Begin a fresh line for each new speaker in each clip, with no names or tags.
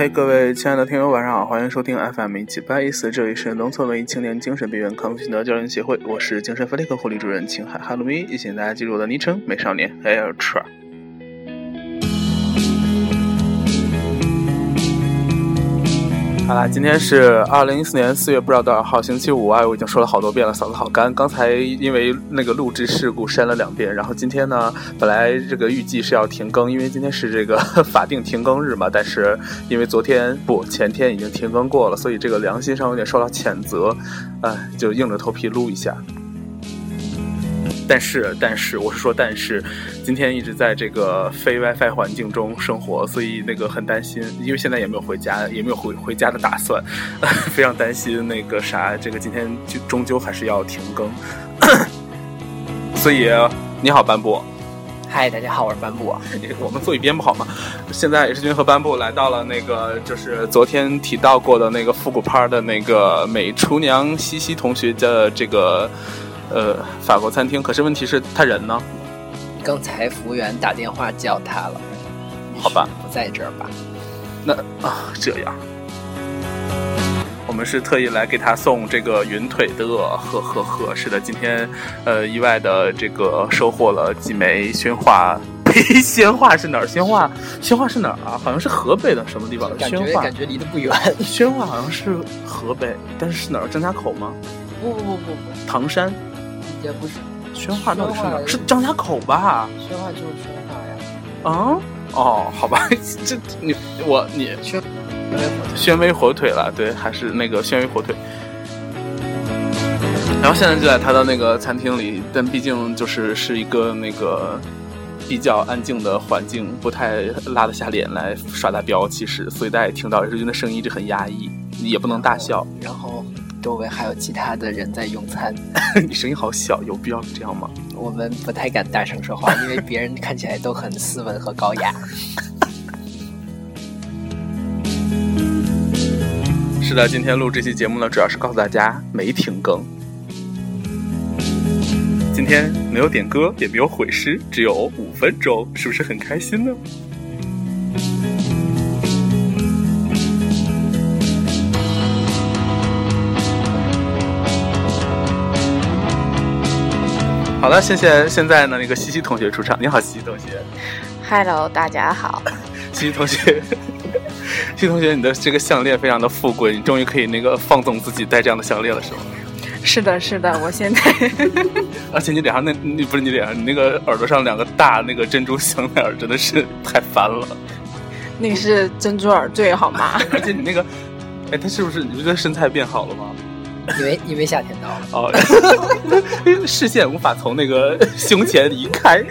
嘿，各位亲爱的听友，晚上好，欢迎收听 FM 一七八一四，这里是农村文艺青年精神病院康复心得教练协会，我是精神分裂科护理主任秦海哈鲁咪，也请大家记住我的昵称美少年 Air Tra。好啦，今天是二零一四年四月不知道多少号，星期五啊！我已经说了好多遍了，嗓子好干。刚才因为那个录制事故删了两遍，然后今天呢，本来这个预计是要停更，因为今天是这个 法定停更日嘛，但是因为昨天不前天已经停更过了，所以这个良心上有点受到谴责，哎，就硬着头皮录一下。但是，但是，我是说，但是，今天一直在这个非 WiFi 环境中生活，所以那个很担心，因为现在也没有回家，也没有回回家的打算，非常担心那个啥，这个今天就终究还是要停更。所以，你好，班布。
嗨，大家好，我是班布。
我们坐一边不好吗？现在也是君和班布来到了那个，就是昨天提到过的那个复古趴的那个美厨娘西西同学的这个。呃，法国餐厅，可是问题是他人呢？
刚才服务员打电话叫他了。
好吧，
不在这儿吧？
那啊，这样，我们是特意来给他送这个云腿的，呵呵呵。是的，今天呃，意外的这个收获了几枚宣化。呸，宣化是哪儿？宣化，宣化是哪儿啊？好像是河北的什么地方？
感觉感觉离得不远。
宣化好像是河北，但是是哪儿？张家口吗？
不不不不不，
唐山。
也不是，
宣化到底是哪？是张家口吧？
宣化就是宣化呀。
啊？哦，好吧，这你我你宣宣威火腿了，对，还是那个宣威火腿。然后现在就在他的那个餐厅里，但毕竟就是是一个那个比较安静的环境，不太拉得下脸来耍大彪，其实，所以大家也听到日军的声音一直很压抑，也不能大笑。
然后。周围还有其他的人在用餐，
你声音好小，有必要这样吗？
我们不太敢大声说话，因为别人看起来都很斯文和高雅。
是的，今天录这期节目呢，主要是告诉大家没停更。今天没有点歌，也没有毁诗，只有五分钟，是不是很开心呢？好了，谢谢。现在呢，那个西西同学出场。你好，西西同学。
Hello，大家好。
西西同学，西西同学，你的这个项链非常的富贵，你终于可以那个放纵自己戴这样的项链了，是吗？
是的，是的，我现在。
而且你脸上那，你不是你脸上，你那个耳朵上两个大那个珍珠项链，真的是太烦了。
那是珍珠耳坠，好吗？
而且你那个，哎，他是不是？你不觉得身材变好了吗？
因为因为夏天到了
哦，视线无法从那个胸前移开。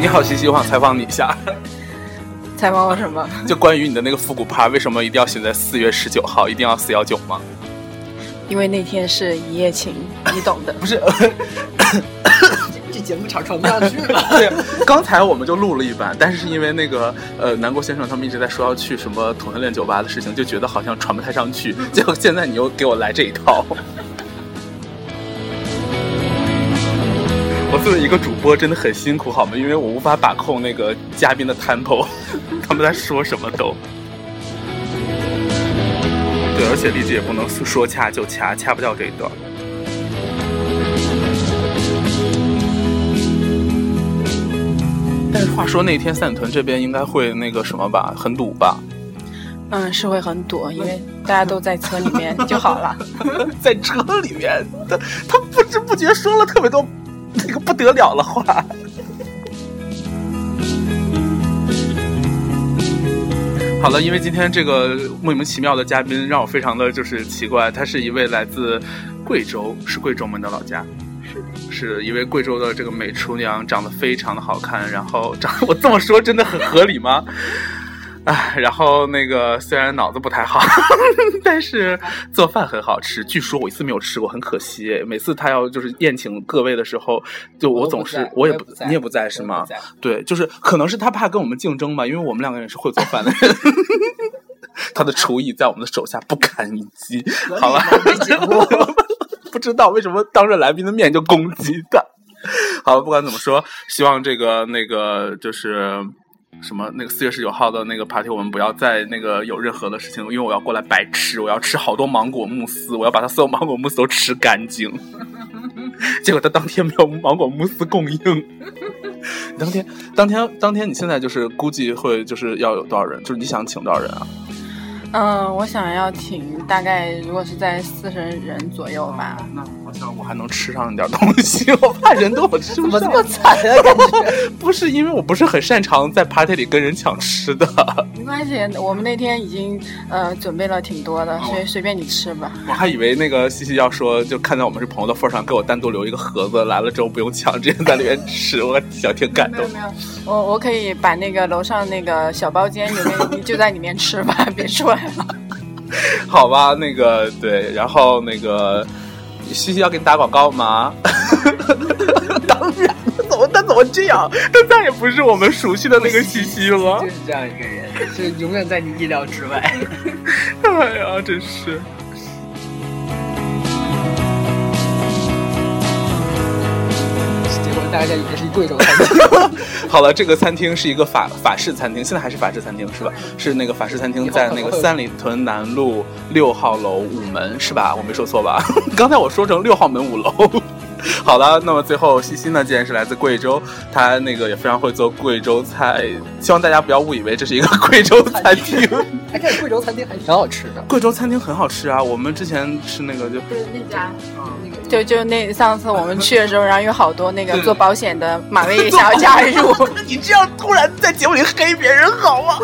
你好，西西，我想采访你一下。
采访我什么？
就关于你的那个复古趴，为什么一定要选在四月十九号？一定要四幺九吗？
因为那天是一夜情，你懂的。
不是。
这节目长传不下去了。
对，刚才我们就录了一版，但是因为那个呃南国先生他们一直在说要去什么同性恋酒吧的事情，就觉得好像传不太上去。结果现在你又给我来这一套，我作为一个主播真的很辛苦，好吗？因为我无法把控那个嘉宾的 tempo，他们在说什么都。对，而且丽姐也不能说掐就掐，掐不掉这一段。话说那天三里屯这边应该会那个什么吧，很堵吧？
嗯，是会很堵，因为大家都在车里面就好了。
在车里面，他他不知不觉说了特别多那个不得了的话。好了，因为今天这个莫名其妙的嘉宾让我非常的就是奇怪，他是一位来自贵州，是贵州吗？的老家。是一位贵州的这个美厨娘，长得非常的好看。然后长，我这么说真的很合理吗？哎，然后那个虽然脑子不太好，但是做饭很好吃。据说我一次没有吃过，很可惜。每次他要就是宴请各位的时候，就我总是我也不你也不在是吗？对，就是可能是他怕跟我们竞争吧，因为我们两个人是会做饭的人。他的厨艺在我们的手下不堪一击。好了。不知道为什么当着来宾的面就攻击他。好，不管怎么说，希望这个那个就是什么那个四月十九号的那个 party，我们不要再那个有任何的事情，因为我要过来白吃，我要吃好多芒果慕斯，我要把它所有芒果慕斯都吃干净。结果他当天没有芒果慕斯供应。当天，当天，当天，你现在就是估计会就是要有多少人？就是你想请多少人啊？
嗯，我想要请大概如果是在四十人左右吧。
好像我还能吃上一点东西，我怕人多我吃不
怎么这。么惨啊？感觉
不是因为我不是很擅长在 party 里跟人抢吃的，
没关系，我们那天已经呃准备了挺多的，所以随便你吃吧。
我还以为那个西西要说，就看在我们是朋友的份上，给我单独留一个盒子，来了之后不用抢，直接在里面吃，我小挺感动
没有。没有，我我可以把那个楼上那个小包间里面，你就在里面吃吧，别出来了。
好吧，那个对，然后那个西西要给你打广告吗？当然，怎么他怎么这样？他再也不是我们熟悉的那个西西了
就。是这样一个人，就永远在你意料之外。
哎呀，真是。
大家以为是一贵州餐厅。
好了，这个餐厅是一个法法式餐厅，现在还是法式餐厅是吧？是那个法式餐厅在那个三里屯南路六号楼五门是吧？我没说错吧？刚才我说成六号门五楼。好了，那么最后西西呢，既然是来自贵州，他那个也非常会做贵州菜，希望大家不要误以为这是一个贵州餐厅。
哎，这贵州餐厅还挺好吃的。
贵州餐厅很好吃啊，我们之前吃那个就
就是那家，就就那上次我们去的时候，然后有好多那个做保险的马薇也 想要加入。
你这样突然在节目里黑别人好吗？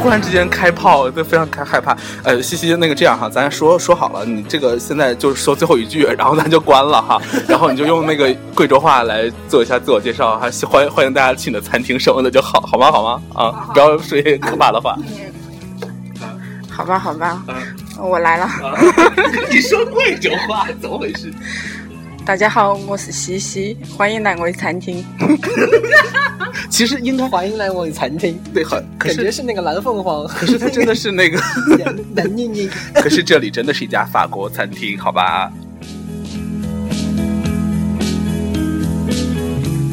忽然之间开炮，都非常开害怕。呃，西西，那个这样哈，咱说说好了，你这个现在就说最后一句，然后咱就关了哈，然后你就用那个贵州话来做一下自我介绍，还欢欢迎大家去你的餐厅什么的就好，好吗？好吗？啊，不要说一些可怕的话。
好吧，好吧，我来了。
你说贵州话怎么回事？
大家好，我是西西，欢迎来我的餐厅。
其实应该
欢迎来我的餐厅，
对，很可
感觉
是
是那个蓝凤凰，
可是它真的是那个。
蓝莹莹。
可是这里真的是一家法国餐厅，好吧？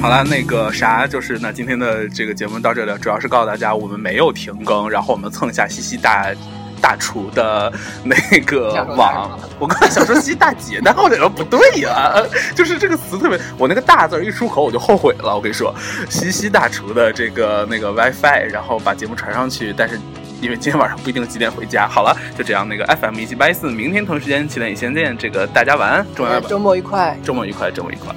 好了，那个啥，就是那今天的这个节目到这里，主要是告诉大家我们没有停更，然后我们蹭一下西西大大厨的那个网。我刚才想说西西大姐，但后来说不对呀、就是这个词特别，我那个大字儿一出口我就后悔了。我跟你说，西西大厨的这个那个 WiFi，然后把节目传上去，但是。因为今天晚上不一定几点回家。好了，就这样，那个 FM 一七八一四，明天同时间七点一线见。这个大家晚安，周末
周末愉快。
周末愉快，周末愉快。